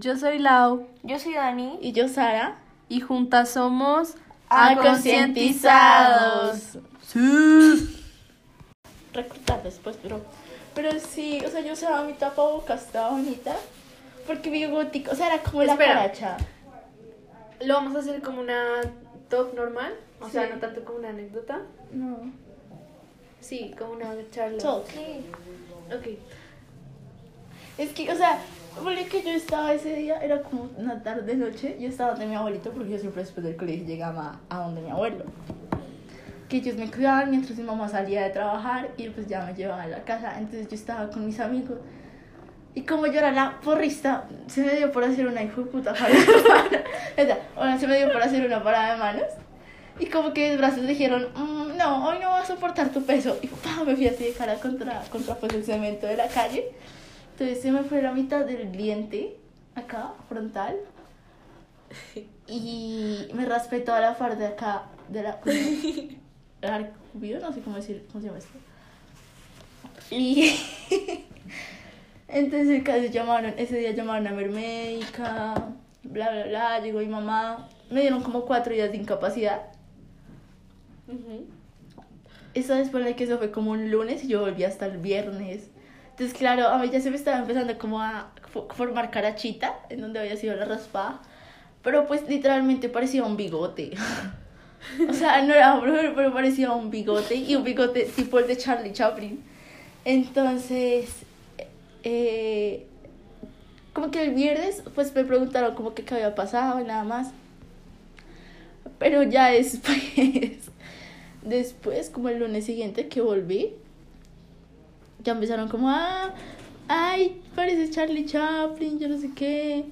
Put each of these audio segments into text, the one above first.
Yo soy Lau. Yo soy Dani. Y yo Sara. Y juntas somos Aconcientizados. Sí. Reclutar después, pero. Pero sí, o sea, yo usaba mi tapabocas, estaba bonita. Porque mi gótico, o sea, era como la caracha. Lo vamos a hacer como una talk normal. O sea, no tanto como una anécdota. No. Sí, como una charla. Talk. Sí. Ok. Es que, o sea, porque que yo estaba ese día, era como una tarde noche, yo estaba donde mi abuelito, porque yo siempre después del colegio llegaba a donde mi abuelo. Que ellos me cuidaban mientras mi mamá salía de trabajar y pues ya me llevaban a la casa. Entonces yo estaba con mis amigos. Y como yo era la porrista, se me dio por hacer una hijo de puta parada de manos. O sea, ahora se me dio por hacer una parada de manos. Y como que mis brazos dijeron, "Mm, no, hoy no voy a soportar tu peso. Y ¡pam! me fui así de cara contra, contra pues, el cemento de la calle. Entonces se me fue la mitad del diente, acá, frontal. Y me raspé toda la parte de acá, de la... como el arcubido, no sé cómo decir, ¿cómo se llama esto? Y... Entonces casi llamaron, ese día llamaron a médica, bla, bla, bla, llegó mi mamá. Me dieron como cuatro días de incapacidad. Eso después de que eso fue como un lunes y yo volví hasta el viernes. Entonces, claro, a mí ya se me estaba empezando como a fo- formar carachita en donde había sido la raspada. Pero pues literalmente parecía un bigote. o sea, no era broma, pero parecía un bigote y un bigote tipo el de Charlie Chaplin. Entonces, eh, como que el viernes pues me preguntaron como que qué había pasado y nada más. Pero ya después, después como el lunes siguiente que volví, ya empezaron como, ah, ay, parece Charlie Chaplin, yo no sé qué.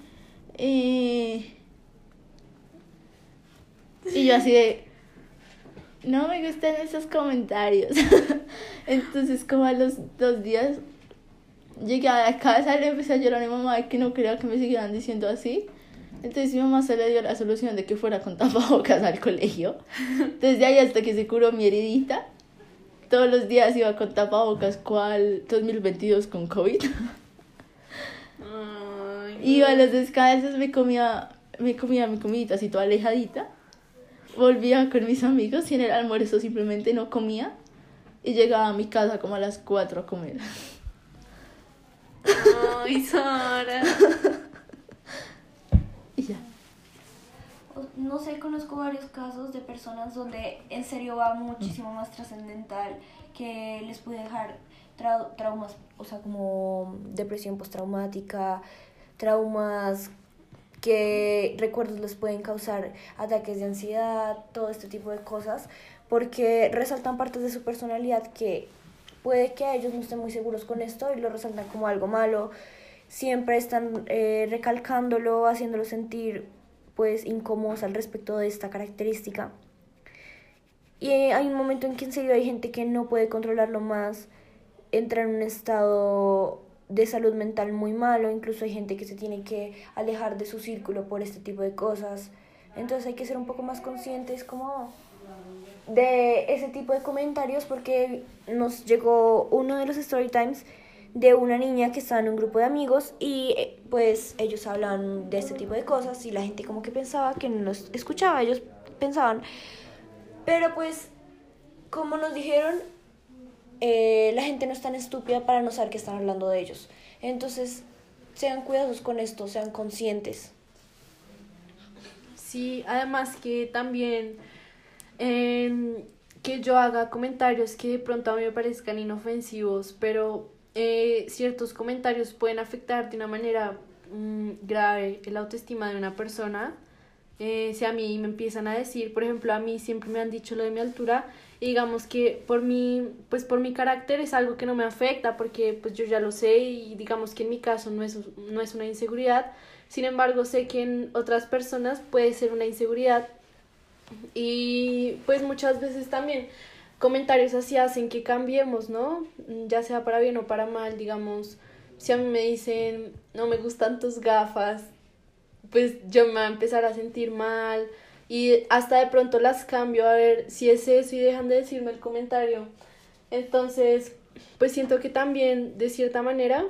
Eh, y yo así de, no me gustan esos comentarios. Entonces como a los dos días llegué a la casa y le empecé a llorar a mi mamá que no quería que me siguieran diciendo así. Entonces mi mamá se le dio la solución de que fuera con tapabocas al colegio. Desde ahí hasta que se curó mi heridita. Todos los días iba con tapabocas, cual 2022 con COVID. Ay, Iba a los descansos, me comía, me comía mi comidita así toda alejadita. Volvía con mis amigos y en el almuerzo simplemente no comía. Y llegaba a mi casa como a las 4 a comer. Ay, Sara. Y ya. No sé, conozco varios casos de personas donde en serio va muchísimo más trascendental que les puede dejar trau- traumas, o sea, como depresión postraumática, traumas que recuerdos les pueden causar ataques de ansiedad, todo este tipo de cosas, porque resaltan partes de su personalidad que puede que a ellos no estén muy seguros con esto y lo resaltan como algo malo, siempre están eh, recalcándolo, haciéndolo sentir pues incómodos al respecto de esta característica. Y hay un momento en que en serio hay gente que no puede controlarlo más, entra en un estado de salud mental muy malo, incluso hay gente que se tiene que alejar de su círculo por este tipo de cosas. Entonces hay que ser un poco más conscientes como de ese tipo de comentarios porque nos llegó uno de los story times de una niña que estaba en un grupo de amigos y eh, pues ellos hablan de este tipo de cosas y la gente como que pensaba que no los escuchaba, ellos pensaban, pero pues como nos dijeron, eh, la gente no es tan estúpida para no saber que están hablando de ellos. Entonces, sean cuidadosos con esto, sean conscientes. Sí, además que también em, que yo haga comentarios que de pronto a mí me parezcan inofensivos, pero eh, ciertos comentarios pueden afectar de una manera mm, grave el autoestima de una persona. Eh, si a mí me empiezan a decir, por ejemplo, a mí siempre me han dicho lo de mi altura, y digamos que por mi, pues por mi carácter es algo que no me afecta, porque pues yo ya lo sé y digamos que en mi caso no es, no es una inseguridad, sin embargo sé que en otras personas puede ser una inseguridad y pues muchas veces también comentarios así hacen que cambiemos, ¿no? Ya sea para bien o para mal, digamos, si a mí me dicen no me gustan tus gafas, pues yo me voy a empezar a sentir mal y hasta de pronto las cambio a ver si es eso y dejan de decirme el comentario. Entonces, pues siento que también de cierta manera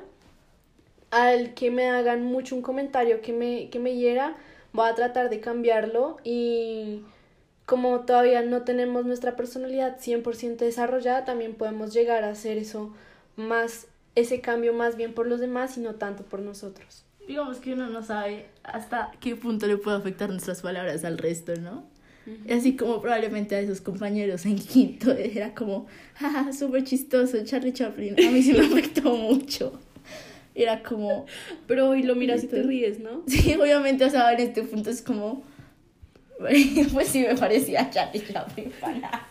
al que me hagan mucho un comentario que me, que me hiera, voy a tratar de cambiarlo y como todavía no tenemos nuestra personalidad 100% desarrollada, también podemos llegar a hacer eso más, ese cambio más bien por los demás y no tanto por nosotros. Digamos que uno no sabe hasta qué punto le puede afectar nuestras palabras al resto, ¿no? Así como probablemente a esos compañeros en quinto era como, jaja, súper chistoso, Charlie Chaplin. A mí sí me afectó mucho. Era como... Pero hoy lo miras y te ríes, ¿no? Sí, obviamente, o sea, en este punto es como... Pues sí me parecía Charlie Chaplin para...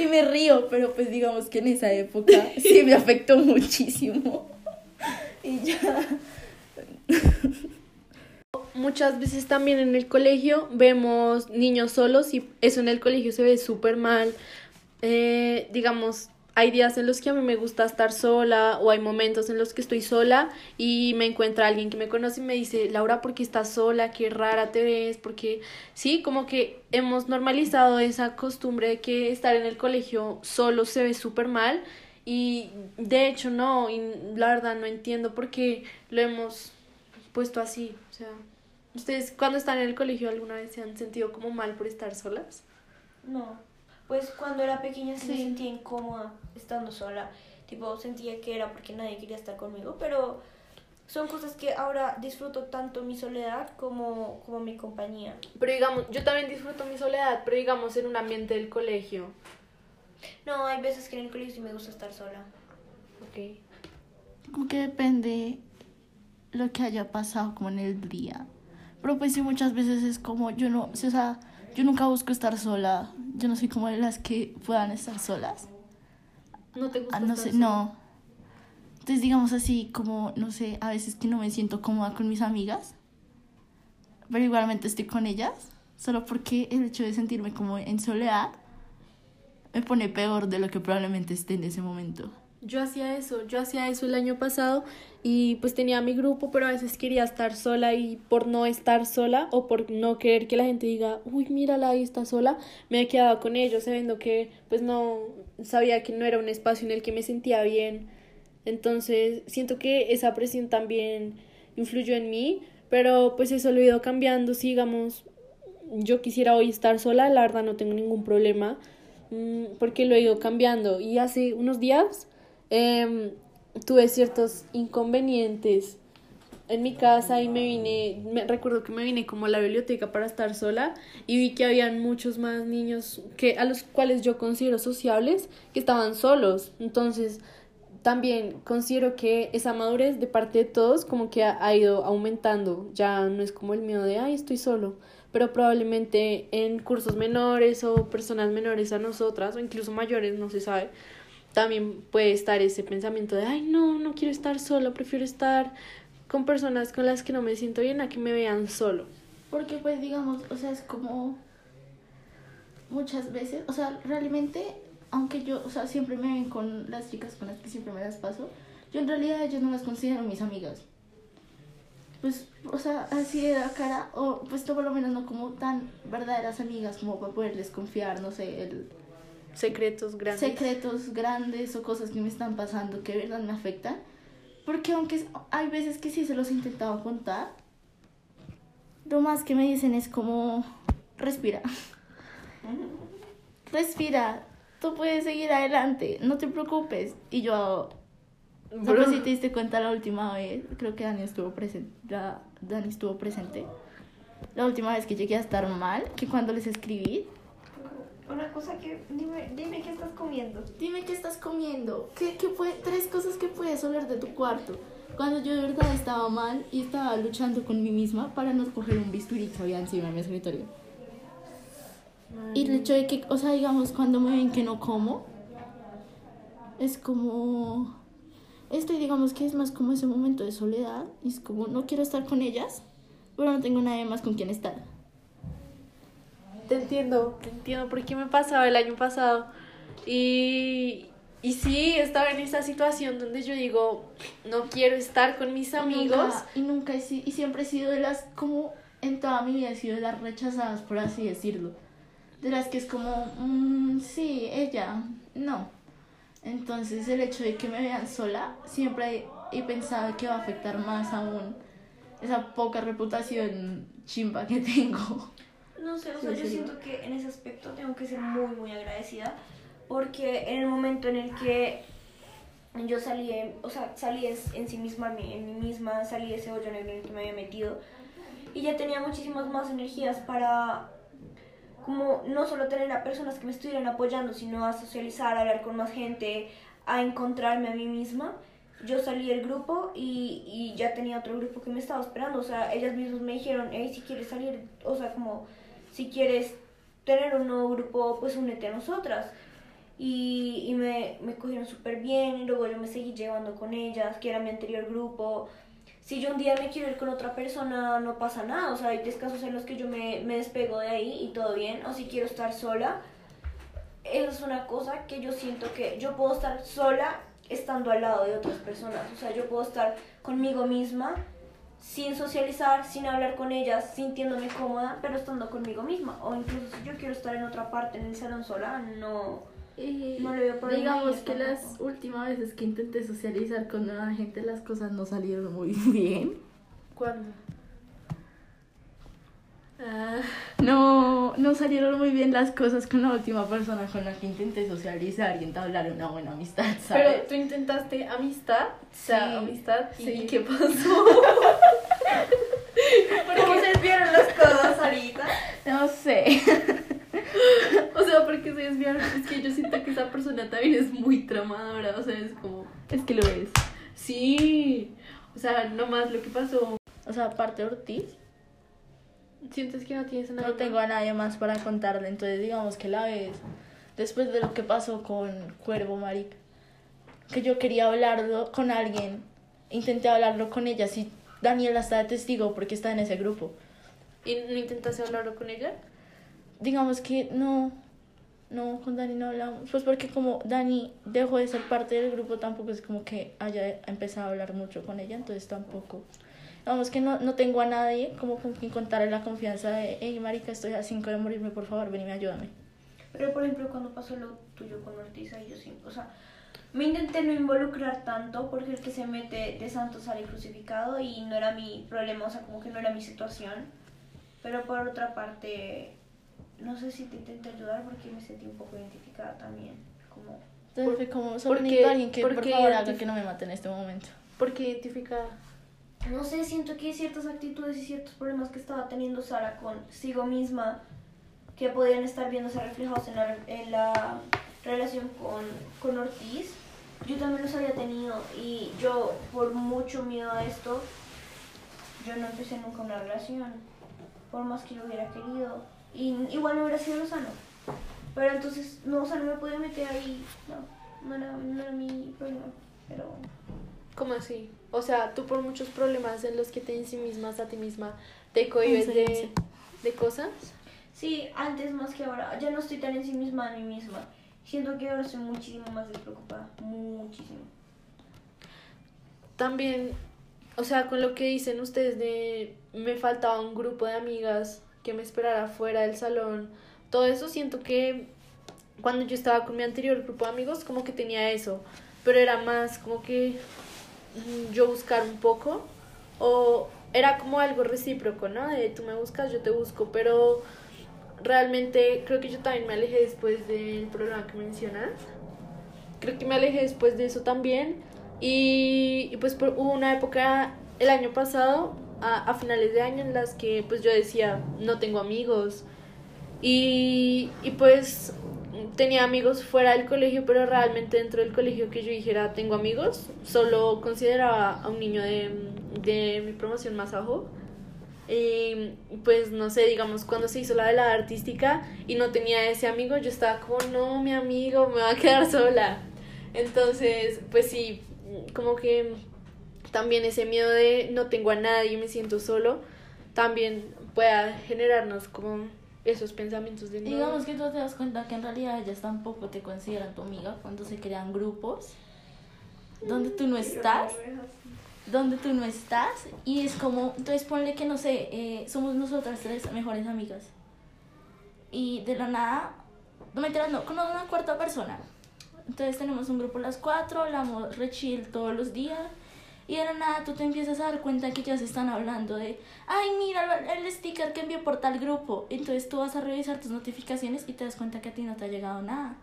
Y me río, pero pues digamos que en esa época sí me afectó muchísimo. Y ya... Muchas veces también en el colegio vemos niños solos y eso en el colegio se ve súper mal. Eh, digamos, hay días en los que a mí me gusta estar sola o hay momentos en los que estoy sola y me encuentra alguien que me conoce y me dice, Laura, ¿por qué estás sola? Qué rara te ves, porque sí, como que hemos normalizado esa costumbre de que estar en el colegio solo se ve súper mal y de hecho no, y la verdad no entiendo por qué lo hemos puesto así, o sea, ¿ustedes cuando están en el colegio alguna vez se han sentido como mal por estar solas? No. Pues cuando era pequeña sí, me sentía incómoda estando sola. Tipo, sentía que era porque nadie quería estar conmigo, pero son cosas que ahora disfruto tanto mi soledad como, como mi compañía. Pero digamos, yo también disfruto mi soledad, pero digamos en un ambiente del colegio. No, hay veces que en el colegio sí me gusta estar sola. Ok. Como que depende lo que haya pasado como en el día. Pero pues sí, muchas veces es como, yo no, o sea, yo nunca busco estar sola. Yo no soy como de las que puedan estar solas. ¿No te gusta Ah, no estar sé, sola? no. Entonces, digamos así, como, no sé, a veces que no me siento cómoda con mis amigas, pero igualmente estoy con ellas, solo porque el hecho de sentirme como en soledad me pone peor de lo que probablemente esté en ese momento. Yo hacía eso, yo hacía eso el año pasado y pues tenía mi grupo, pero a veces quería estar sola y por no estar sola o por no querer que la gente diga, uy, mírala, ahí está sola, me he quedado con ellos sabiendo que pues no sabía que no era un espacio en el que me sentía bien. Entonces siento que esa presión también influyó en mí, pero pues eso lo he ido cambiando, sigamos. Yo quisiera hoy estar sola, la verdad no tengo ningún problema mm, porque lo he ido cambiando y hace unos días em, tuve ciertos inconvenientes en mi casa y me vine, me recuerdo que me vine como a la biblioteca para estar sola y vi que habían muchos más niños que a los cuales yo considero sociables que estaban solos. Entonces, también considero que esa madurez de parte de todos como que ha, ha ido aumentando. Ya no es como el miedo de, ay, estoy solo. Pero probablemente en cursos menores o personas menores a nosotras o incluso mayores, no se sabe, también puede estar ese pensamiento de, ay, no, no quiero estar solo, prefiero estar con personas con las que no me siento bien a que me vean solo. Porque pues digamos, o sea, es como muchas veces, o sea, realmente, aunque yo, o sea, siempre me ven con las chicas con las que siempre me las paso, yo en realidad ellos no las considero mis amigas. Pues, o sea, así de la cara, o pues por lo menos no como tan verdaderas amigas como para poderles confiar, no sé, el, Secretos grandes. secretos grandes o cosas que me están pasando que de verdad me afectan. Porque aunque hay veces que sí se los he intentado contar, lo más que me dicen es como, respira, respira, tú puedes seguir adelante, no te preocupes. Y yo, no sé Bro. si te diste cuenta la última vez, creo que Dani estuvo presente, Dani estuvo presente. La última vez que llegué a estar mal, que cuando les escribí, Una cosa que. Dime, dime qué estás comiendo. Dime qué estás comiendo. ¿Qué, qué puede- tres cosas que puedes oler de tu cuarto. Cuando yo de verdad estaba mal y estaba luchando con mí misma para no coger un bisturí que había encima de mi escritorio. Y el hecho de que, o sea, digamos, cuando me ven que no como, es como. Esto, digamos que es más como ese momento de soledad. Y es como, no quiero estar con ellas, pero no tengo nadie más con quien estar. Te entiendo, te entiendo porque me pasaba el año pasado. Y, y sí, estaba en esa situación donde yo digo, no quiero estar con mis Y amigos. nunca- Y nunca, he si- y siempre he sido de las, como en toda mi vida he sido de las rechazadas, por así decirlo. De las que es como, mm, sí, ella, no. Entonces el hecho de que me vean sola siempre y pensaba que va a afectar más aún esa poca reputación chimba que tengo. No sé, o sea, yo siento que en ese aspecto tengo que ser muy, muy agradecida porque en el momento en el que yo salí, o sea, salí en, sí misma, en mí en mí misma, salí de ese hoyo negro en el que me había metido y ya tenía muchísimas más energías para como no solo tener a personas que me estuvieran apoyando, sino a socializar, a hablar con más gente, a encontrarme a mí misma. Yo salí del grupo y, y ya tenía otro grupo que me estaba esperando. O sea, ellas mismas me dijeron, hey, si quieres salir, o sea, como si quieres tener un nuevo grupo, pues únete a nosotras. Y, y me, me cogieron súper bien y luego yo me seguí llevando con ellas, que era mi anterior grupo. Si yo un día me quiero ir con otra persona, no pasa nada. O sea, hay casos en los que yo me, me despego de ahí y todo bien. O si quiero estar sola, eso es una cosa que yo siento que yo puedo estar sola estando al lado de otras personas. O sea, yo puedo estar conmigo misma sin socializar, sin hablar con ellas, sintiéndome cómoda, pero estando conmigo misma. O incluso si yo quiero estar en otra parte, en el salón sola, no. Y No le veo problema digamos que tampoco. las últimas veces que intenté socializar con nueva gente las cosas no salieron muy bien. ¿Cuándo? Ah, No, no salieron muy bien las cosas con la última persona con la que intenté socializar y entablar una buena amistad, pero ¿sabes? tú intentaste amistad, o sea, Sí, amistad, ¿y qué pasó? ¿Cómo se desviaron las cosas ahorita? No sé. O sea, porque se desviaron, es que yo siento que esa persona también es muy tramadora, o sea, es como, Es que lo es. sí, o sea, nomás lo que pasó, O sea, aparte de Ortiz, sientes que no tienes nada. no tengo a nadie más para contarle. Entonces, digamos que la vez, después de lo que pasó con Cuervo Maric, que yo quería hablarlo con alguien, intenté hablarlo con ella. Si Daniela está de testigo porque está en ese grupo. ¿Y no intentaste hablarlo con ella? Digamos que no, no, con Dani no hablamos. Pues porque como Dani dejó de ser parte del grupo, tampoco es como que haya empezado a hablar mucho con ella, entonces tampoco. Digamos que no, no tengo a nadie como con quien contarle la confianza de, hey, marica, estoy a cinco de morirme, por favor, ven y me ayúdame. Pero por ejemplo, cuando pasó lo tuyo con Ortiz, ahí yo sí, o sea, me intenté no involucrar tanto porque el que se mete de santo sale crucificado y no era mi problema, o sea, como que no era mi situación. Pero por otra parte, no sé si te intenté ayudar porque me sentí un poco identificada también, como Entonces Por- como, necesito a alguien que por favor haga que no me mate en este momento. ¿Por qué identificada? No sé, siento que hay ciertas actitudes y ciertos problemas que estaba teniendo Sara consigo misma que podían estar viéndose reflejados en la, en la relación con, con Ortiz. Yo también los había tenido y yo, por mucho miedo a esto, yo no empecé nunca una relación, por más que lo hubiera querido. Y igual no hubiera sido lo sano. Pero entonces, no, o sea, no me podía meter ahí, no, no era, no era mi problema. Pero ¿Cómo así? O sea, tú por muchos problemas en los que te ensimismas a ti misma, te cohibes de, de cosas. Sí, antes más que ahora. Ya no estoy tan en sí misma de mí misma. Siento que ahora soy muchísimo más despreocupada. Muchísimo. También, o sea, con lo que dicen ustedes de me faltaba un grupo de amigas que me esperara fuera del salón, todo eso siento que cuando yo estaba con mi anterior grupo de amigos como que tenía eso, pero era más como que mm, yo buscar un poco o era como algo recíproco, ¿no? De tú me buscas, yo te busco, pero realmente creo que yo también me alejé después del programa que mencionas. Creo que me alejé después de eso también. Y, pues por- una época el año pasado, a, a finales de año, en las que pues yo decía, no tengo amigos. Y, y pues tenía amigos fuera del colegio, pero realmente dentro del colegio que yo dijera, tengo amigos, solo consideraba a un niño de, de mi promoción más abajo. Y pues no sé, digamos, cuando se hizo la velada artística y no tenía ese amigo, yo estaba como, no, mi amigo, me va a quedar sola. Entonces, pues sí, como que también ese miedo de no tengo a nadie, me siento solo, también pueda generarnos como esos pensamientos de Y no. digamos que tú te das cuenta que en realidad ellas tampoco te consideran tu amiga cuando se crean grupos donde tú no estás, donde tú no estás y es como, entonces ponle que no sé, eh, somos nosotras tres mejores amigas y de la nada, no me enteras, no, con una cuarta persona. Entonces tenemos un grupo las cuatro, hablamos re chill todos los días, Y de la nada tú te empiezas a dar cuenta que ya se están hablando de, ay, mira el sticker que envió por tal grupo. Entonces tú vas a revisar tus notificaciones y te das cuenta que a ti no te ha llegado nada.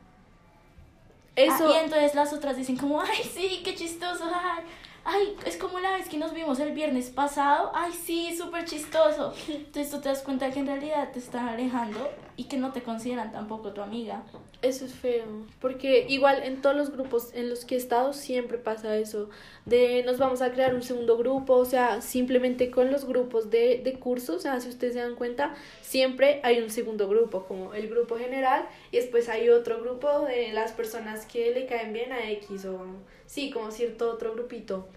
Eso, Ah, y entonces las otras dicen como, ay, sí, qué chistoso, ay, ay, es como la vez que nos vimos el viernes pasado, ay, sí, súper chistoso. Entonces tú te das cuenta que en realidad te están alejando y que no te consideran tampoco tu amiga. Eso es feo, porque igual en todos los grupos en los que he estado siempre pasa eso, de nos vamos a crear un segundo grupo, o sea, simplemente con los grupos de, de curso, o sea, si ustedes se dan cuenta, siempre hay un segundo grupo, como el grupo general, y después hay otro grupo de las personas que le caen bien a X, o sí, como cierto otro grupito.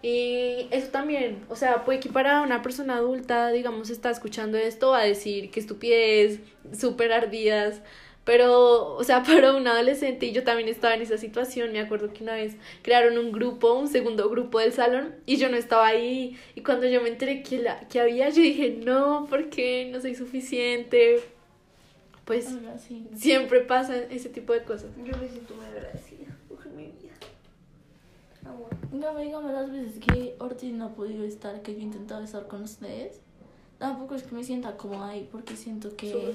Y eso también, o sea, puede que para una persona adulta, digamos, está escuchando esto, va a decir que estupidez, súper ardidas, pero, o sea, para un adolescente, y yo también estaba en esa situación, me acuerdo que una vez crearon un grupo, un segundo grupo del salón, y yo no estaba ahí, y cuando yo me enteré que, la, que había, yo dije, no, ¿por qué? No soy suficiente. Pues siempre pasa ese tipo de cosas. Yo me siento muy agradecida por mi vida. Amor. Dígame, dígame las veces que Ortiz no ha podido estar, que yo he intentado estar con ustedes. Tampoco es que me sienta cómoda ahí porque siento que,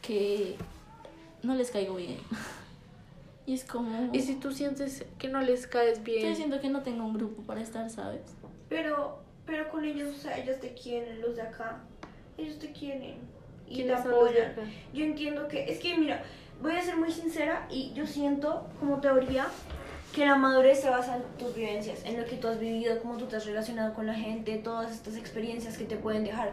que no les caigo bien. Y es como... Y si tú sientes que no les caes bien, Yo siento que no tengo un grupo para estar, ¿sabes? Pero, pero con ellos, o sea, ellos te quieren, los de acá. Ellos te quieren. Y te ¿quiénes son los de apoyan. Yo entiendo que, es que mira, voy a ser muy sincera y yo siento como teoría que la madurez se basa en tus vivencias, en lo que tú has vivido, cómo tú te has relacionado con la gente, todas estas experiencias que te pueden dejar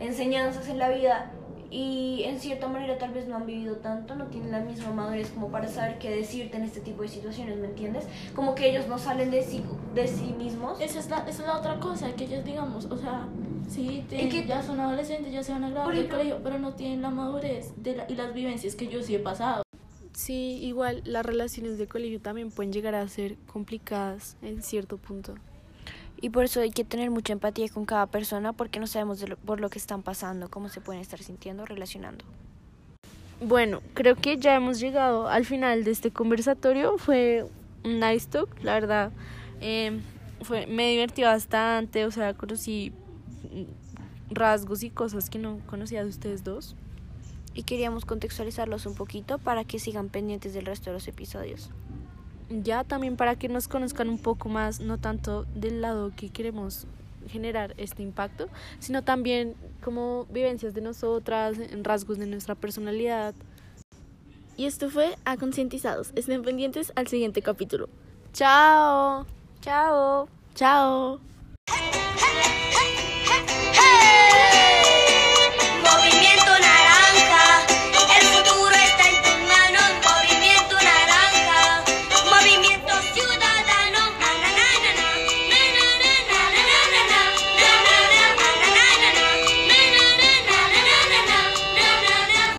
enseñanzas en la vida y en cierta manera tal vez no han vivido tanto, no tienen la misma madurez como para saber qué decirte en este tipo de situaciones, ¿me entiendes? Como que ellos no salen de sí, de sí mismos. Esa es, la, esa es la otra cosa, que ellos digamos, o sea, sí, tienen- que- ya son adolescentes, ya se van a graduar del colegio, pero no tienen la madurez de la- y las vivencias que yo sí he pasado. Sí, igual las relaciones de colegio también pueden llegar a ser complicadas en cierto punto. Y por eso hay que tener mucha empatía con cada persona porque no sabemos de lo- por lo que están pasando, cómo se pueden estar sintiendo, relacionando. Bueno, creo que ya hemos llegado al final de este conversatorio. Fue un nice talk, la verdad. Eh, fue, me divertí bastante, o sea, conocí mm, rasgos y cosas que no conocía de ustedes dos. Y queríamos contextualizarlos un poquito para que sigan pendientes del resto de los episodios. Ya también para que nos conozcan un poco más, no tanto del lado que queremos generar este impacto, sino también como vivencias de nosotras, en rasgos de nuestra personalidad. Y esto fue A Concientizados. Estén pendientes al siguiente capítulo. Chao, ¡Chao! chao.